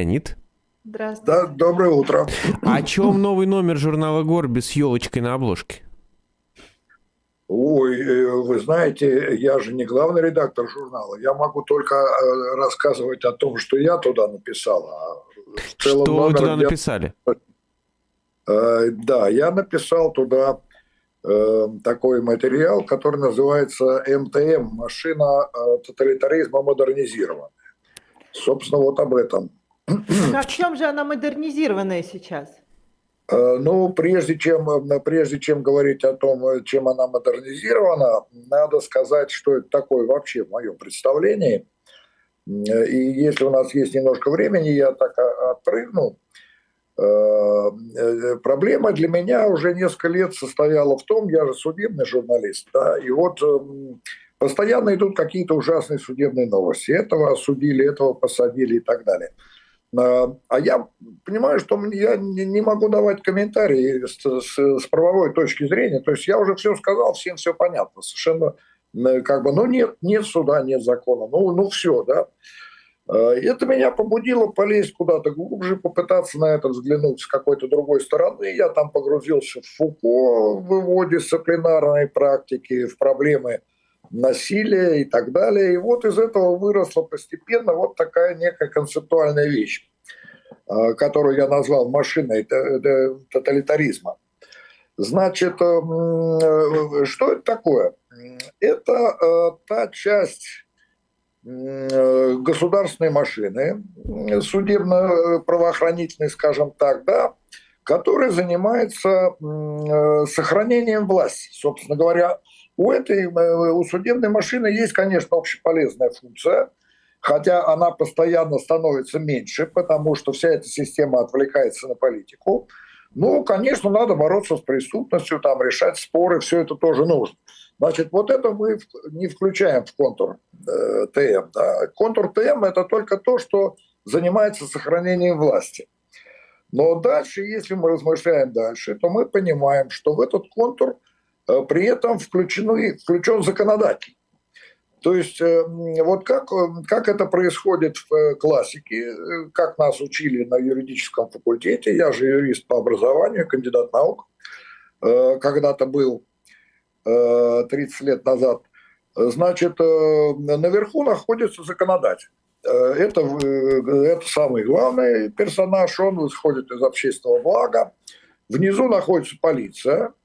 Леонид. Здравствуйте. Да, доброе утро. О чем новый номер журнала «Горби» с елочкой на обложке? Ой, э, вы знаете, я же не главный редактор журнала. Я могу только э, рассказывать о том, что я туда написал. А что вы туда я... написали? Э, да, я написал туда такой материал, который называется МТМ «Машина тоталитаризма модернизированная». Собственно, вот об этом. А в чем же она модернизированная сейчас? Э, ну, прежде чем, э, прежде чем говорить о том, э, чем она модернизирована, надо сказать, что это такое вообще в моем представлении. И если у нас есть немножко времени, я так отпрыгну. Проблема для меня уже несколько лет состояла в том, я же судебный журналист, да, и вот эм, постоянно идут какие-то ужасные судебные новости. Этого осудили, этого посадили и так далее. А, а я понимаю, что я не могу давать комментарии с, с, с правовой точки зрения. То есть я уже все сказал, всем все понятно. Совершенно как бы, ну нет, нет суда, нет закона. Ну, ну все, да. А, это меня побудило полезть куда-то глубже, попытаться на это взглянуть с какой-то другой стороны. Я там погрузился в Фуко в его дисциплинарной практике, в проблемы насилия и так далее. И вот из этого выросла постепенно вот такая некая концептуальная вещь, а, которую я назвал машиной тоталитаризма. Значит, э, э, что это такое? Это э, та часть государственной машины, судебно-правоохранительной, скажем так, да, которая занимается сохранением власти. Собственно говоря, у этой, э, у судебной машины есть, конечно, общеполезная функция, хотя она постоянно становится меньше, потому что вся эта система отвлекается на политику. Ну, конечно, надо бороться с преступностью, там, решать споры, все это тоже нужно. Значит, вот это мы не включаем в контур э, ТМ. Да. Контур ТМ – это только то, что занимается сохранением власти. Но дальше, если мы размышляем дальше, то мы понимаем, что в этот контур – при этом включены, включен законодатель. То есть э, вот как, как это происходит в э, классике, как нас учили на юридическом факультете, я же юрист по образованию, кандидат наук, когда-то был 30 лет назад, значит, наверху находится законодатель. Это, это самый главный персонаж, он исходит из общественного блага. Внизу находится полиция, Э,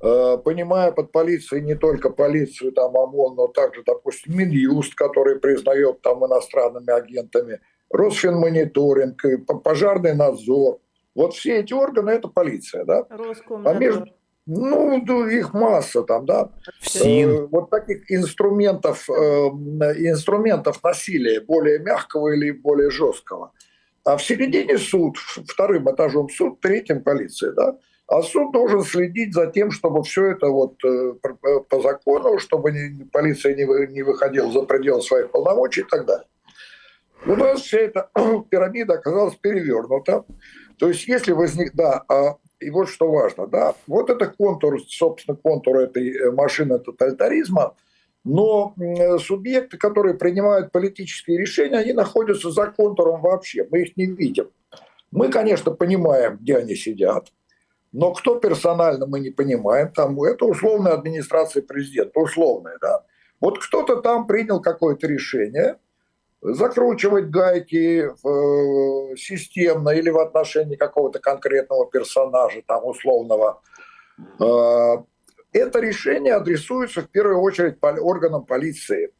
понимая под полицией не только полицию, там ОМОН, но также, допустим, Минюст, который признает там иностранными агентами, Росфинмониторинг, пожарный надзор. Вот все эти органы – это полиция, да? Роскомнадзор. А между, ну, их масса там, да. Э, вот таких инструментов, э, инструментов насилия, более мягкого или более жесткого. А в середине суд, вторым этажом суд, третьим полиция, да. А суд должен следить за тем, чтобы все это вот э, по закону, чтобы полиция не выходила за пределы своих полномочий и так далее. У нас вся эта пирамида оказалась перевернута. То есть если возник... Да, а, и вот что важно, да, вот это контур, собственно, контур этой э, машины тоталитаризма, но субъекты, которые принимают политические решения, они находятся за контуром вообще, мы их не видим. Мы, конечно, понимаем, где они сидят, но кто персонально, мы не понимаем. Там, это условная администрация президента, условная, да. Вот кто-то там принял какое-то решение закручивать гайки э, системно или в отношении какого-то конкретного персонажа, там, условного. Э, это решение адресуется в первую очередь органам полиции.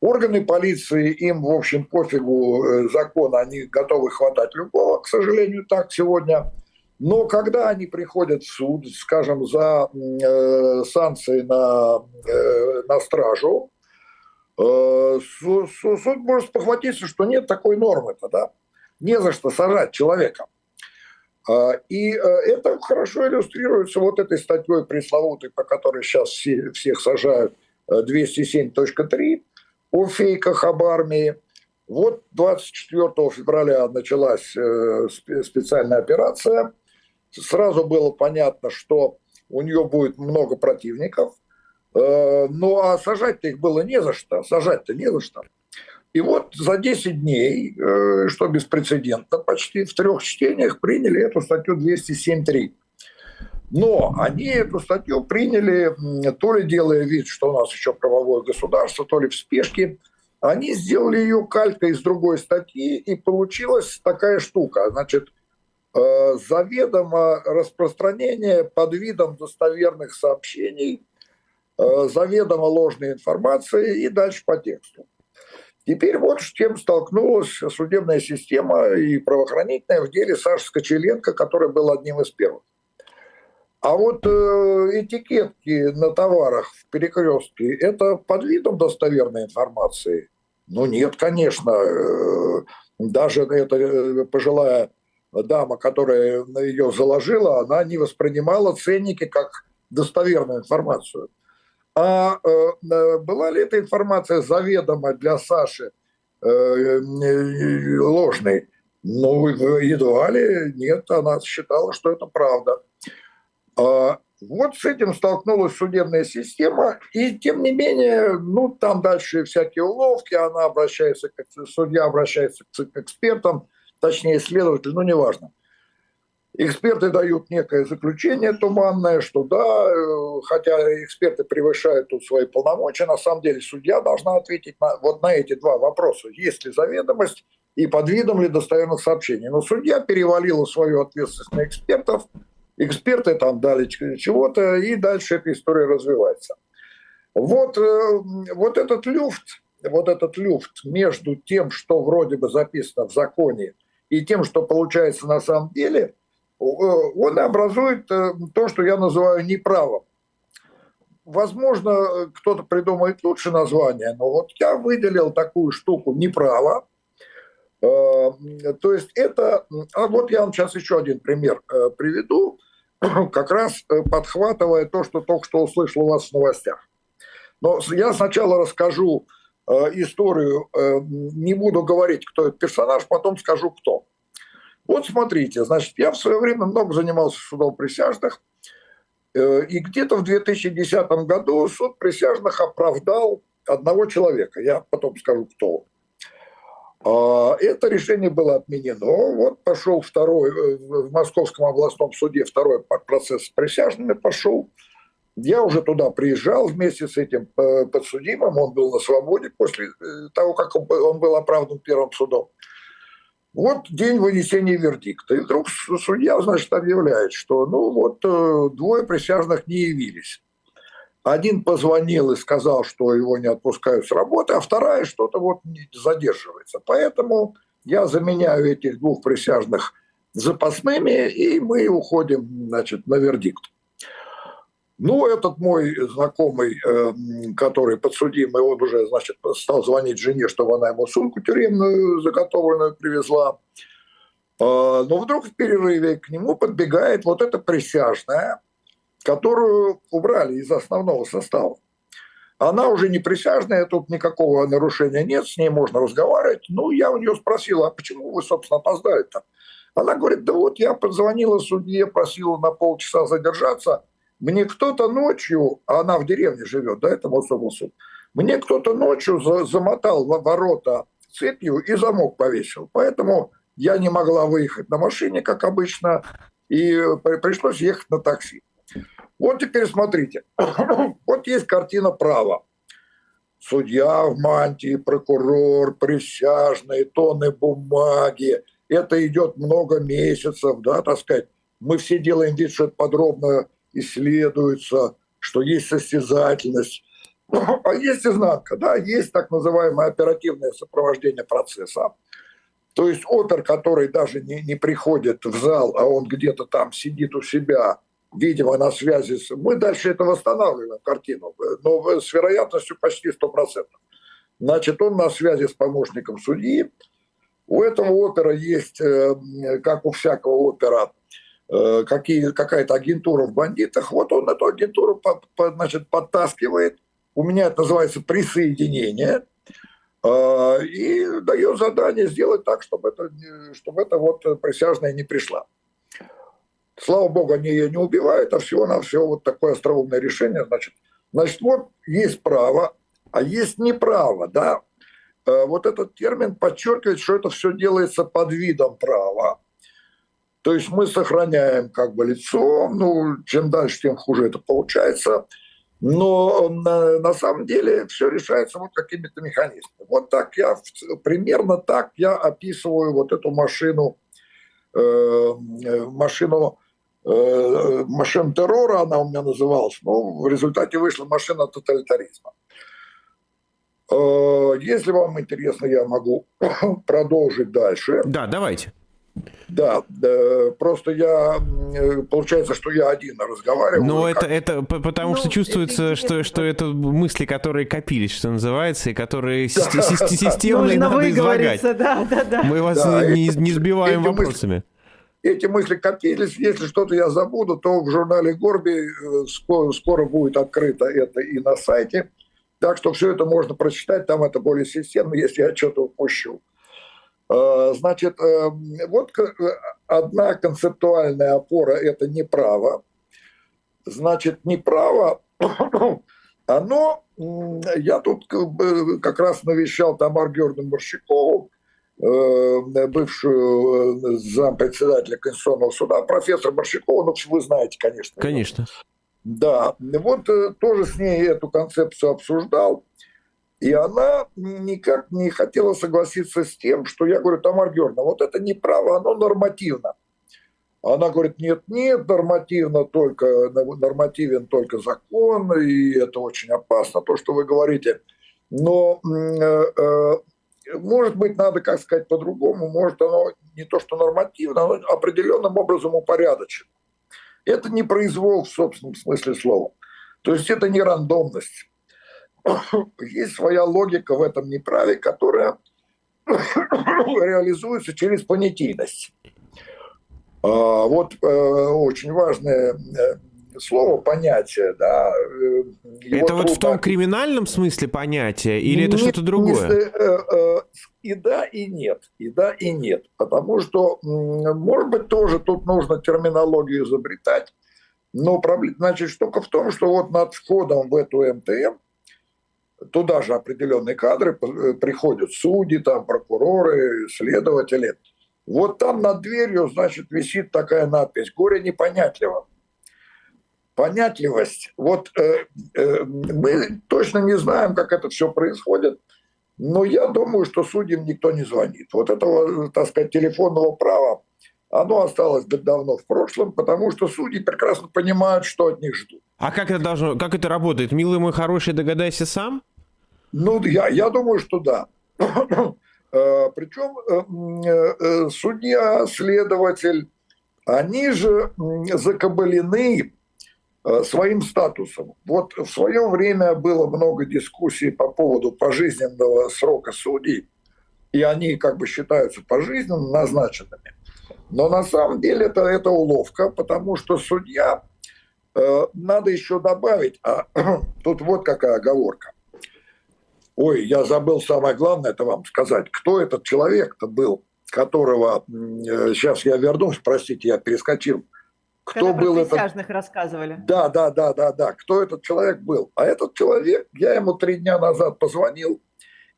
Органы полиции, им, в общем, пофигу э, закон, они готовы хватать любого, к сожалению, так сегодня – но когда они приходят в суд, скажем, за э, санкции на, э, на стражу, э, суд, суд может похватиться, что нет такой нормы-то, да? Не за что сажать человека. Э, и э, это хорошо иллюстрируется вот этой статьей пресловутой, по которой сейчас все, всех сажают, 207.3 э, о фейках об армии. Вот 24 февраля началась э, специальная операция – сразу было понятно, что у нее будет много противников. Э, ну а сажать-то их было не за что. Сажать-то не за что. И вот за 10 дней, э, что беспрецедентно, почти в трех чтениях приняли эту статью 207.3. Но они эту статью приняли, то ли делая вид, что у нас еще правовое государство, то ли в спешке. Они сделали ее калькой из другой статьи, и получилась такая штука. Значит, заведомо распространение под видом достоверных сообщений, э, заведомо ложной информации и дальше по тексту. Теперь вот с чем столкнулась судебная система и правоохранительная в деле Саши Скочеленко, который был одним из первых. А вот э, этикетки на товарах в перекрестке – это под видом достоверной информации? Ну нет, конечно. Э, даже эта э, пожилая дама, которая ее заложила, она не воспринимала ценники как достоверную информацию. А э, э, была ли эта информация заведомо для Саши э, э, ложной? Ну, едва ли нет, она считала, что это правда. А, вот с этим столкнулась судебная система, и тем не ну, там дальше всякие уловки, она обращается, судья обращается к экспертам, точнее, следователь, ну, неважно. Эксперты дают некое заключение туманное, что да, э, хотя эксперты превышают тут свои полномочия, на самом деле судья должна ответить на, вот на эти два вопроса. Есть ли заведомость и под видом ли достоверных сообщений. Но судья перевалила свою ответственность на экспертов, эксперты там дали чего-то, и дальше эта история развивается. Вот, э, вот этот люфт, вот этот люфт между тем, что вроде бы записано в законе, и тем, что получается на самом деле – Э, он образует э, то, что я называю неправом. Возможно, кто-то придумает лучше название, но вот я выделил такую штуку неправо. Э, то есть это... А вот я вам сейчас еще один пример приведу, как раз подхватывая то, что только что услышал у вас в новостях. Но я сначала расскажу историю, не буду говорить, кто этот персонаж, потом скажу, кто. Вот смотрите, значит, я в свое время много занимался судом присяжных, э, и где-то в 2010 году суд присяжных оправдал одного человека. Я потом скажу, кто а, Это решение было отменено. Вот пошел второй, э, в Московском областном суде второй процесс с присяжными пошел. Я уже туда приезжал вместе с этим э, подсудимым. Он был на свободе после того, как он был оправдан первым судом. Вот день вынесения вердикта. И вдруг судья, значит, объявляет, что ну вот э, двое присяжных не явились. Один позвонил и сказал, что его не отпускают с работы, а вторая что-то вот задерживается. Поэтому я заменяю этих двух присяжных запасными, и мы уходим значит, на вердикт. Ну, этот мой знакомый, эм, который подсудимый, он уже, значит, стал звонить жене, чтобы она ему сумку тюремную заготовленную привезла. А, но вдруг в перерыве к нему подбегает вот эта присяжная, которую убрали из основного состава. Она уже не присяжная, тут никакого нарушения нет, с ней можно разговаривать. Ну, я у нее спросил, а почему вы, собственно, опоздали-то? Она говорит, да вот я позвонила судье, просила на полчаса задержаться – мне кто-то ночью, а она в деревне живет, да, это Мособлый суд, мне кто-то ночью за, замотал ворота цепью и замок повесил. Поэтому я не могла выехать на машине, как обычно, и пришлось ехать на такси. Вот теперь смотрите. вот есть картина права. Судья в мантии, прокурор, присяжные, тонны бумаги. Это идет много месяцев, да, так сказать. Мы все делаем вид, что это подробно исследуется, что есть состязательность. А есть изнанка, да, есть так называемое оперативное сопровождение процесса. То есть опер, который даже не, не приходит в зал, а он где-то там сидит у себя, видимо, на связи с... Мы дальше это восстанавливаем, картину, но с вероятностью почти 100%. Значит, он на связи с помощником судьи. У этого опера есть, э, как у всякого опера, какие, какая-то агентура в бандитах, вот он эту агентуру по, по, значит, подтаскивает, у меня это называется присоединение, э, и дает задание сделать так, чтобы это, чтобы это вот присяжная не пришла. Слава богу, они ее не убивают, а всего-навсего вот такое остроумное решение. Значит, значит, вот есть право, а есть неправо, да. вот этот термин подчеркивает, что это все делается под видом права. То есть мы сохраняем как бы лицо, ну, чем дальше, тем хуже это получается. Но на, на самом деле все решается вот какими-то механизмами. Вот так я, примерно так я описываю вот эту машину, э, машину, э, машин террора, она у меня называлась. Ну, в результате вышла машина тоталитаризма. Э, если вам интересно, я могу продолжить дальше. Да, давайте. Да, да, просто я, получается, что я один разговариваю. Но это, это потому ну, что чувствуется, это что, что это мысли, которые копились, что называется, и которые да. системно надо излагать. Да, да, да. Мы вас да, не, не сбиваем эти вопросами. Мысли, эти мысли копились. Если что-то я забуду, то в журнале Горби э, скоро, скоро будет открыто это и на сайте. Так что все это можно прочитать, там это более системно, если я что-то упущу. Э, значит, э, вот одна концептуальная опора – это неправо. Значит, неправо, оно, я тут как раз навещал Тамар Георгиевну Борщикову, э, бывшую зампредседателя Конституционного суда, профессор Борщикова, ну, вы знаете, конечно. Конечно. Да, вот тоже с ней эту концепцию обсуждал. И она никак не хотела согласиться с тем, что я говорю, Тамара Георгиевна, вот это не право, оно нормативно. Она говорит, нет, нет, нормативно только, нормативен только закон, и это очень опасно, то, что вы говорите. Но, э, э, может быть, надо, как сказать, по-другому, может, оно не то, что нормативно, оно определенным образом упорядочено. Это не произвол в собственном смысле слова. То есть это не рандомность есть своя логика в этом неправе, которая реализуется через понятийность. А, вот э, очень важное э, слово понятие, да. Э, это вот в том криминальном смысле понятия или это что-то другое? И да, и нет. И да, и нет. Потому что, может быть, тоже тут нужно терминологию изобретать. Но проблема, значит, штука в том, что вот над входом в эту МТМ туда же определенные кадры э, приходят, судьи, там, прокуроры, следователи. Вот там над дверью, значит, висит такая надпись «Горе непонятливо». Понятливость. Вот э, э, мы точно не знаем, как это все происходит, но я думаю, что судьям никто не звонит. Вот этого, так сказать, телефонного права, оно осталось давно в прошлом, потому что судьи прекрасно понимают, что от них ждут. А как это должно, как это работает? Милый мой хороший, догадайся сам? Ну, я, я думаю, что да. Э, Причем э, э, судья, следователь, они же закабалены своим статусом. Вот в свое время было много дискуссий по поводу пожизненного срока судей, и они как бы считаются пожизненно назначенными. Но на самом деле это, это уловка, потому что судья, э, надо еще добавить, а тут вот какая оговорка. Ой, я забыл самое главное это вам сказать. Кто этот человек-то был, которого... Сейчас э, я вернусь, простите, я перескочил. Кто Когда был этот... рассказывали. Да, да, да, да, да. Кто этот человек был? А этот человек, я ему три дня назад позвонил,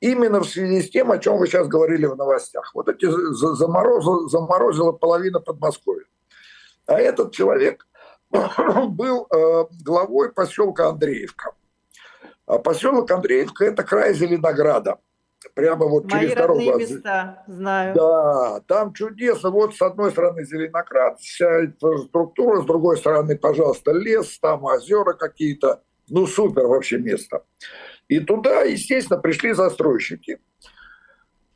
именно в связи с тем, о чем вы сейчас говорили в новостях. Вот эти заморозило, заморозила половина Подмосковья. А этот человек был э, главой поселка Андреевка. А поселок Андреевка – это край Зеленограда. Прямо вот Мои через дорогу. места, знаю. Да, там чудесно. Вот с одной стороны Зеленоград, вся инфраструктура, с другой стороны, пожалуйста, лес, там озера какие-то. Ну, супер вообще место. И туда, естественно, пришли застройщики,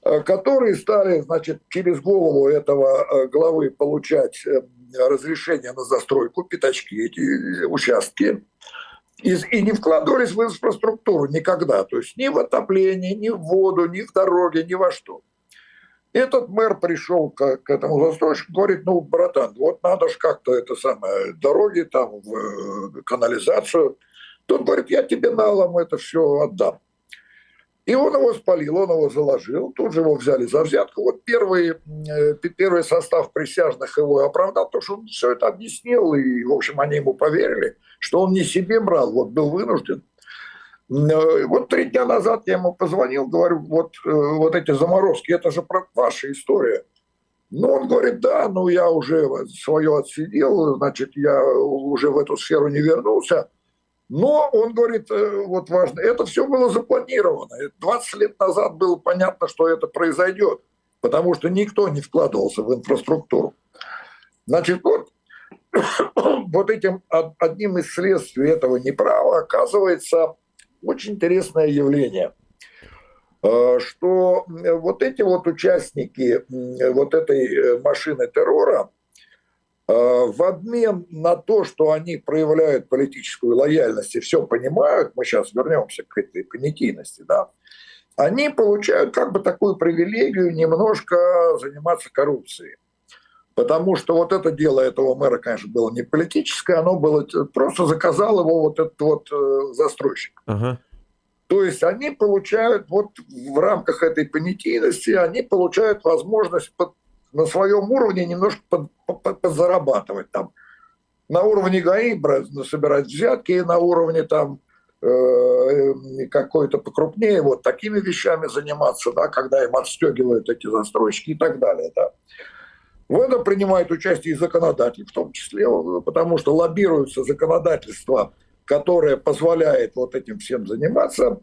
э, которые стали, значит, через голову этого э, главы получать э, разрешение на застройку, пятачки, эти участки и, и не вкладывались в инфраструктуру никогда. То есть ни в отопление, ни в воду, ни в дороги, ни во что. Этот мэр пришел к, к этому застройщику, говорит, ну, братан, вот надо же как-то это самое, дороги там, в канализацию. Тот говорит, я тебе налом это все отдам. И он его спалил, он его заложил, тут же его взяли за взятку. Вот первый, э, первый состав присяжных его оправдал, потому что он все это объяснил, и, в общем, они ему поверили, что он не себе брал, вот был вынужден. Вот три дня назад я ему позвонил, говорю, вот, вот эти заморозки, это же ваша история. Ну, он говорит, да, ну я уже свое отсидел, значит, я уже в эту сферу не вернулся. Но он говорит, э, вот важно, это все было запланировано. 20 лет назад было понятно, что это произойдет, потому что никто не вкладывался в инфраструктуру. Значит, вот, вот этим одним из следствий этого неправа оказывается очень интересное явление – Э, что вот эти вот участники вот этой э, машины террора э, в обмен на то, что они проявляют политическую лояльность и все понимают, мы сейчас вернемся к этой понятийности, да, они получают как бы такую привилегию немножко заниматься коррупцией. Потому что вот это дело этого мэра, конечно, было не политическое, оно было просто заказал его вот этот вот застройщик. Uh-huh. То есть они получают, вот в рамках этой понятийности, они получают возможность под, на своем уровне немножко под, под, подзарабатывать там. На уровне ГАИ собирать взятки, на уровне там э, какой-то покрупнее, вот такими вещами заниматься, да, когда им отстегивают эти застройщики и так далее. Да. В этом принимает участие и законодатель, в том числе, потому что лоббируется законодательство которая позволяет вот этим всем заниматься.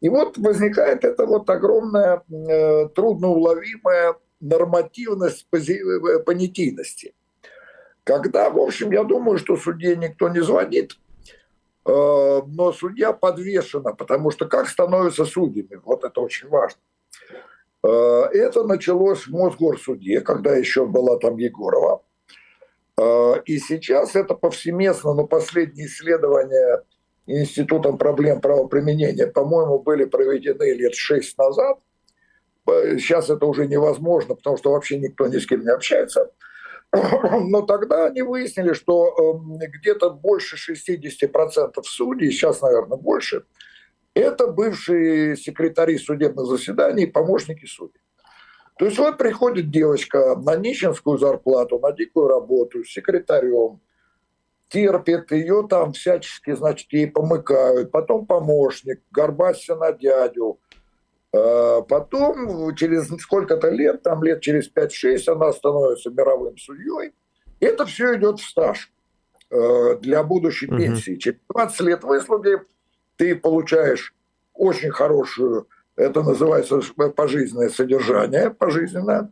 И вот возникает эта вот огромная э, трудноуловимая нормативность э, понятийности. Когда, в общем, я думаю, что судье никто не звонит, э, но судья подвешена, потому что как становятся судьями, вот это очень важно. Э, это началось в Мосгорсуде, когда еще была там Егорова. И сейчас это повсеместно, но последние исследования Институтом проблем правоприменения, по-моему, были проведены лет шесть назад. Сейчас это уже невозможно, потому что вообще никто ни с кем не общается. Но тогда они выяснили, что эм, где-то больше 60% судей, сейчас, наверное, больше, это бывшие секретари судебных заседаний и помощники судей. То есть вот приходит девочка на нищенскую зарплату, на дикую работу, секретарем, терпит, ее там всячески, значит, ей помыкают, потом помощник, горбасься на дядю. А потом через сколько-то лет, там лет через 5-6 она становится мировым судьей. Это все идет в стаж э, для будущей угу. пенсии. Через 20 лет выслуги ты получаешь очень хорошую это называется пожизненное содержание, пожизненное.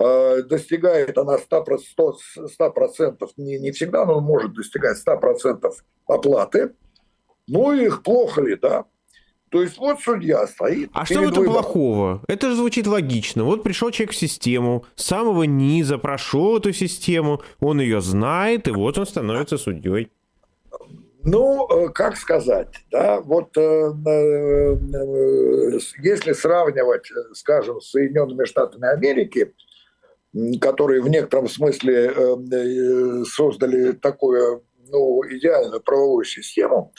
А, достигает она 100%, 100% не, не всегда, но может достигать 100% оплаты. Ну, их плохо ли, да? То есть вот судья стоит. А что в этом плохого? Это же звучит логично. Вот пришел человек в систему, с самого низа прошел эту систему, он ее знает, и вот он становится судьей. Ну, э, как сказать, да, вот э, э, если сравнивать, скажем, с Соединенными Штатами Америки, которые в некотором смысле создали такую ну, идеальную правовую систему,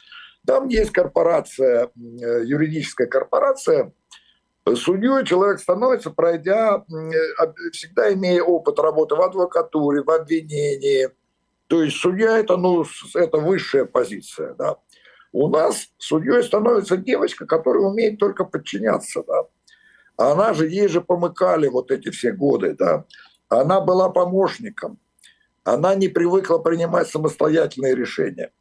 там есть корпорация, юридическая корпорация, Судьей человек становится, пройдя, всегда имея опыт работы в адвокатуре, в обвинении – то есть судья это, ну, это высшая позиция. Да. У нас судьей становится девочка, которая умеет только подчиняться. Да. Она же, ей же помыкали вот эти все годы. Да. Она была помощником. Она не привыкла принимать самостоятельные решения.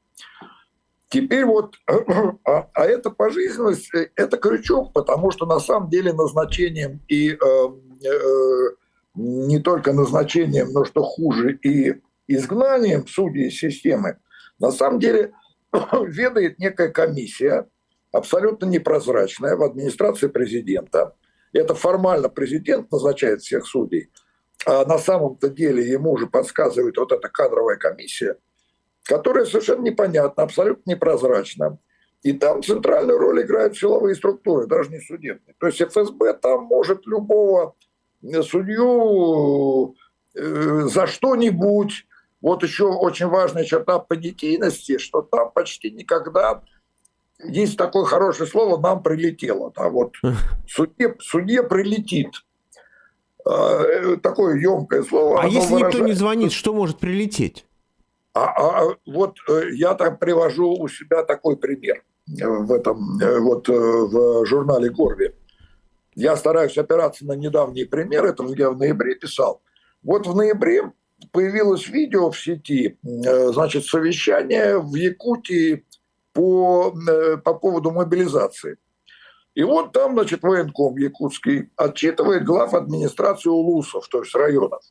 Теперь вот, а, а эта пожизненность, э, это крючок, потому что на самом деле назначением и э, э, не только назначением, но что хуже, и изгнанием судей системы, на самом деле ведает некая комиссия, абсолютно непрозрачная в администрации президента. Это формально президент назначает всех судей, а на самом-то деле ему уже подсказывает вот эта кадровая комиссия, которая совершенно непонятна, абсолютно непрозрачна. И там центральную роль играют силовые структуры, даже не судебные. То есть ФСБ там может любого судью э, за что-нибудь вот еще очень важная черта понятийности, что там почти никогда есть такое хорошее слово «нам прилетело». Да, вот судье, судье прилетит. А, э, такое емкое слово. А если выражает... никто не звонит, что может прилететь? А, а, а вот э, я там привожу у себя такой пример. в этом вот в журнале Горби. Я стараюсь опираться на недавние примеры, это я в ноябре писал. Вот в ноябре появилось видео в сети, значит, совещание в Якутии по, по поводу мобилизации. И вот там, значит, военком якутский отчитывает глав администрации улусов, то есть районов.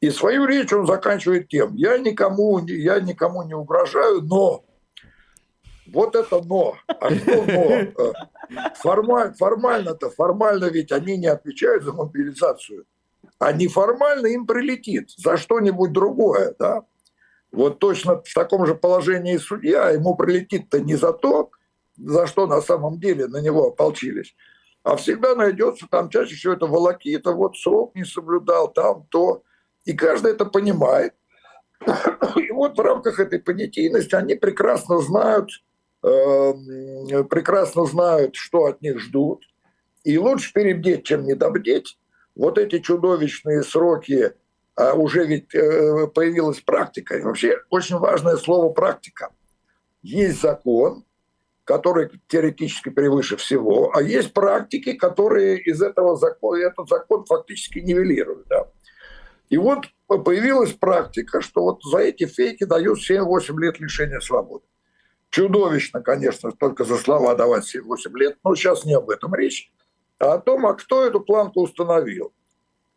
И свою речь он заканчивает тем, я никому, я никому не угрожаю, но вот это но. А что но? Формаль, формально-то, формально ведь они не отвечают за мобилизацию. А неформально им прилетит за что-нибудь другое, да? Вот точно в таком же положении судья, ему прилетит-то не за то, за что на самом деле на него ополчились. А всегда найдется там чаще всего это волокита, вот срок не соблюдал, там то. И каждый это понимает. И вот в рамках этой понятийности они прекрасно знают, э, прекрасно знают, что от них ждут. И лучше перебдеть, чем недобдеть. Вот эти чудовищные сроки, а уже ведь э, появилась практика. И вообще очень важное слово «практика». Есть закон, который теоретически превыше всего, а есть практики, которые из этого закона, этот закон фактически нивелируют. Да? И вот появилась практика, что вот за эти фейки дают 7-8 лет лишения свободы. Чудовищно, конечно, только за слова давать 7-8 лет, но сейчас не об этом речь, а о том, а кто эту планку установил.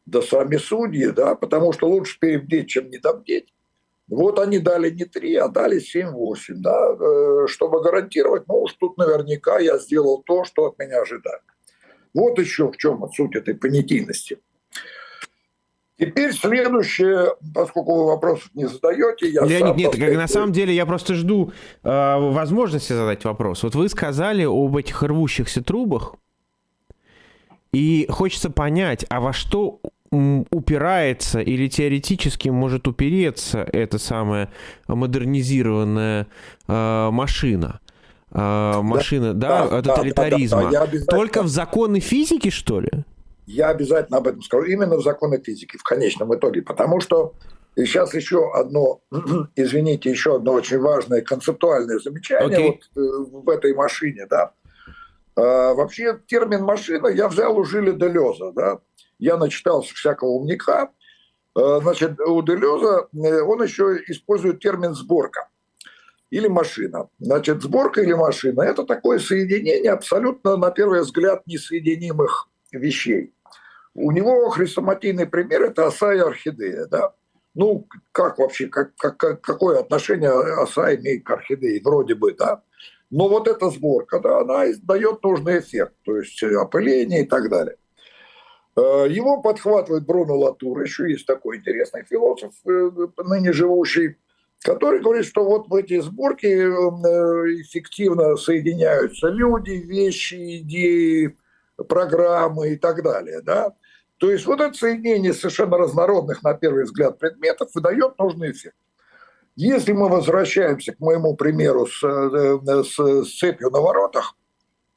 Да сами судьи, да, потому что лучше перебдеть, чем недобдеть. Вот они дали не 3, а дали 7-8, да, э, чтобы гарантировать, ну уж тут наверняка я сделал то, что от меня ожидают. Вот еще в чем суть этой понятийности. Теперь следующее, поскольку вы вопросов не задаете, я Леонид, сам нет, как, на самом деле я просто жду э, возможности задать вопрос. Вот вы сказали об этих рвущихся трубах, и хочется понять, а во что упирается или теоретически может упереться эта самая модернизированная э, машина. Э, машина, да, да, да тоталитаризма. Да, да, да, Только в законы физики, что ли? Я обязательно об этом скажу. Именно в законы физики, в конечном итоге. Потому что и сейчас еще одно, извините, еще одно очень важное концептуальное замечание okay. вот, э, в этой машине, да. А, вообще термин машина я взял у Жиля Делеза, да я начитался всякого умника. Э, значит, у Делеза э, он еще использует термин «сборка» или машина. Значит, сборка или машина – это такое соединение абсолютно, на первый взгляд, несоединимых вещей. У него хрестоматийный пример – это оса и орхидея. Да? Ну, как вообще, как, как, какое отношение оса имеет к орхидее? Вроде бы, да. Но вот эта сборка, да, она дает нужный эффект, то есть опыление и так далее. Э, его подхватывает Бруно Латур, еще есть такой интересный философ, э, ныне живущий, который говорит, что вот в эти сборки э, эффективно соединяются люди, вещи, идеи, программы и так далее. Да? То есть вот это соединение совершенно разнородных, на первый взгляд, предметов выдает нужный эффект. Если мы возвращаемся к моему примеру с, с, с цепью на воротах,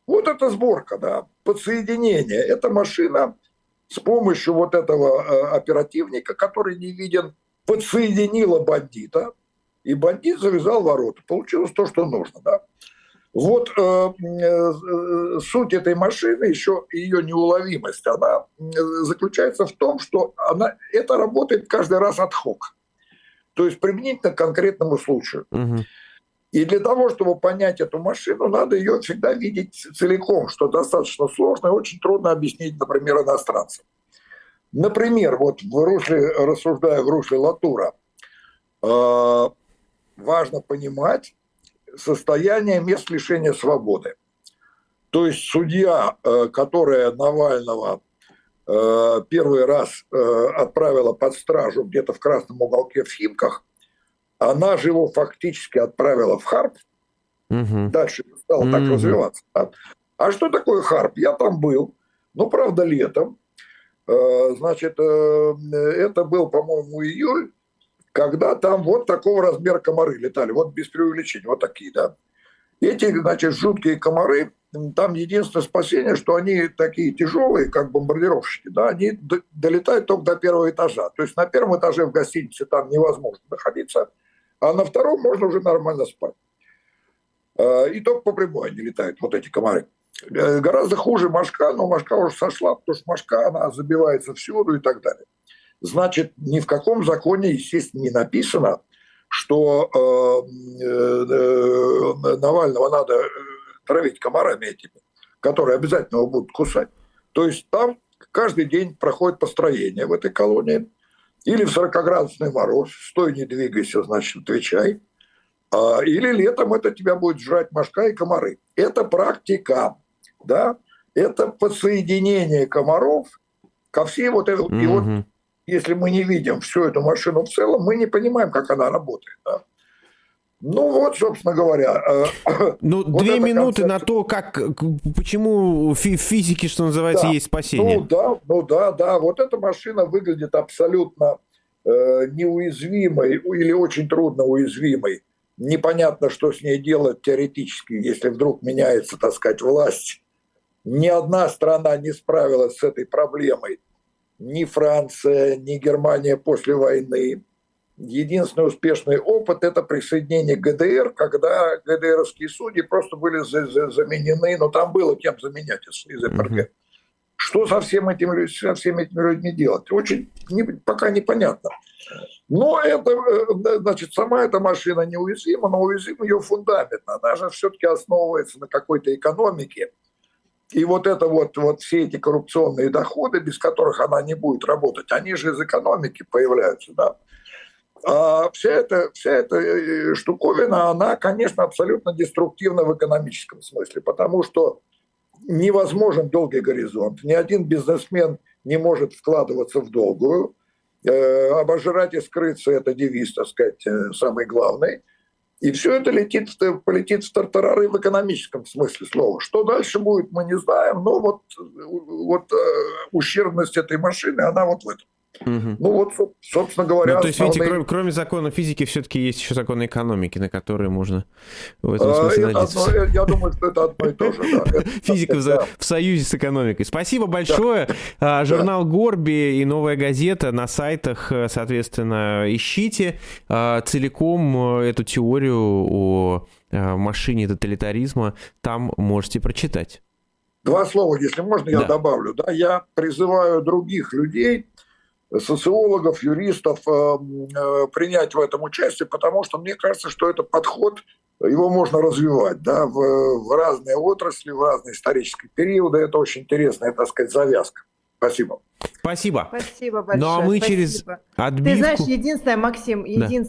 вот эта сборка, да, подсоединение. Эта машина с помощью вот этого э, оперативника, который не виден, подсоединила бандита, и бандит завязал ворота. Получилось то, что нужно. Да? Вот э, э, суть этой машины, еще ее неуловимость, она заключается в том, что она, это работает каждый раз от хок. То есть применительно к конкретному случаю. Угу. И для того, чтобы понять эту машину, надо ее всегда видеть целиком, что достаточно сложно и очень трудно объяснить, например, иностранцам. Например, вот в русле, рассуждая в русле Латура, э, важно понимать состояние мест лишения свободы. То есть судья, э, которая Навального э, первый раз э, отправила под стражу где-то в красном уголке в Химках, она же его фактически отправила в Харп, угу. дальше стало угу. так развиваться. А, а что такое Харп? Я там был, ну, правда, летом. Значит, это был, по-моему, июль, когда там вот такого размера комары летали, вот без преувеличения, вот такие, да. Эти, значит, жуткие комары, там единственное спасение, что они такие тяжелые, как бомбардировщики, да, они долетают только до первого этажа. То есть на первом этаже в гостинице там невозможно находиться, а на втором можно уже нормально спать. И только по прямой они летают, вот эти комары. Гораздо хуже мошка, но мошка уже сошла, потому что мошка, она забивается всюду и так далее. Значит, ни в каком законе, естественно, не написано, что э, э, Навального надо травить комарами этими, которые обязательно его будут кусать. То есть там каждый день проходит построение в этой колонии. Или в 40-градусный мороз, стой, не двигайся, значит, отвечай. А, или летом это тебя будет жрать мошка и комары. Это практика, да, это подсоединение комаров ко всей вот этой... Mm-hmm. И вот если мы не видим всю эту машину в целом, мы не понимаем, как она работает, да. Ну вот, собственно говоря. Э, ну, вот две минуты концепция. на то, как, почему в физике, что называется, да. есть спасение. Ну да, ну да, да. Вот эта машина выглядит абсолютно э, неуязвимой или очень трудно уязвимой. Непонятно, что с ней делать теоретически, если вдруг меняется, так сказать, власть. Ни одна страна не справилась с этой проблемой. Ни Франция, ни Германия после войны единственный успешный опыт – это присоединение ГДР, когда ГДРовские судьи просто были заменены, но там было кем заменять из, из ФРГ. Mm-hmm. Что со, всем этим, со всеми этими людьми делать? Очень не, пока непонятно. Но это, э, значит, сама эта машина неуязвима, но уязвим ее фундамент. Она же все-таки основывается на какой-то экономике. И вот это вот, вот все эти коррупционные доходы, без которых она не будет работать, они же из экономики появляются, да. А вся эта, вся эта э, штуковина, она, конечно, абсолютно деструктивна в экономическом смысле, потому что невозможен долгий горизонт. Ни один бизнесмен не может вкладываться в долгую. Э, обожрать и скрыться – это девиз, так сказать, э, самый главный. И все это летит, полетит в тартарары в экономическом смысле слова. Что дальше будет, мы не знаем, но вот, вот ущербность этой машины, она вот в этом. Угу. Ну вот, собственно говоря... Ну, то есть, основные... видите, кроме, кроме закона физики, все-таки есть еще законы экономики, на которые можно в этом смысле а, надеяться. Одно, я думаю, что это одно и то же. Да. Физика в, в союзе с экономикой. Спасибо большое. Да. Журнал Горби и новая газета на сайтах, э, соответственно, ищите а, целиком э, эту теорию о э, машине тоталитаризма. Там можете прочитать. Два слова, если можно, я да. добавлю. Да, я призываю других людей социологов, юристов э, э, принять в этом участие, потому что мне кажется, что этот подход, его можно развивать да, в, в разные отрасли, в разные исторические периоды. Это очень интересная, так сказать, завязка. Спасибо. Спасибо. Спасибо большое. Ну а мы Спасибо. через отбивку... Ты знаешь, единственное, Максим, единственное,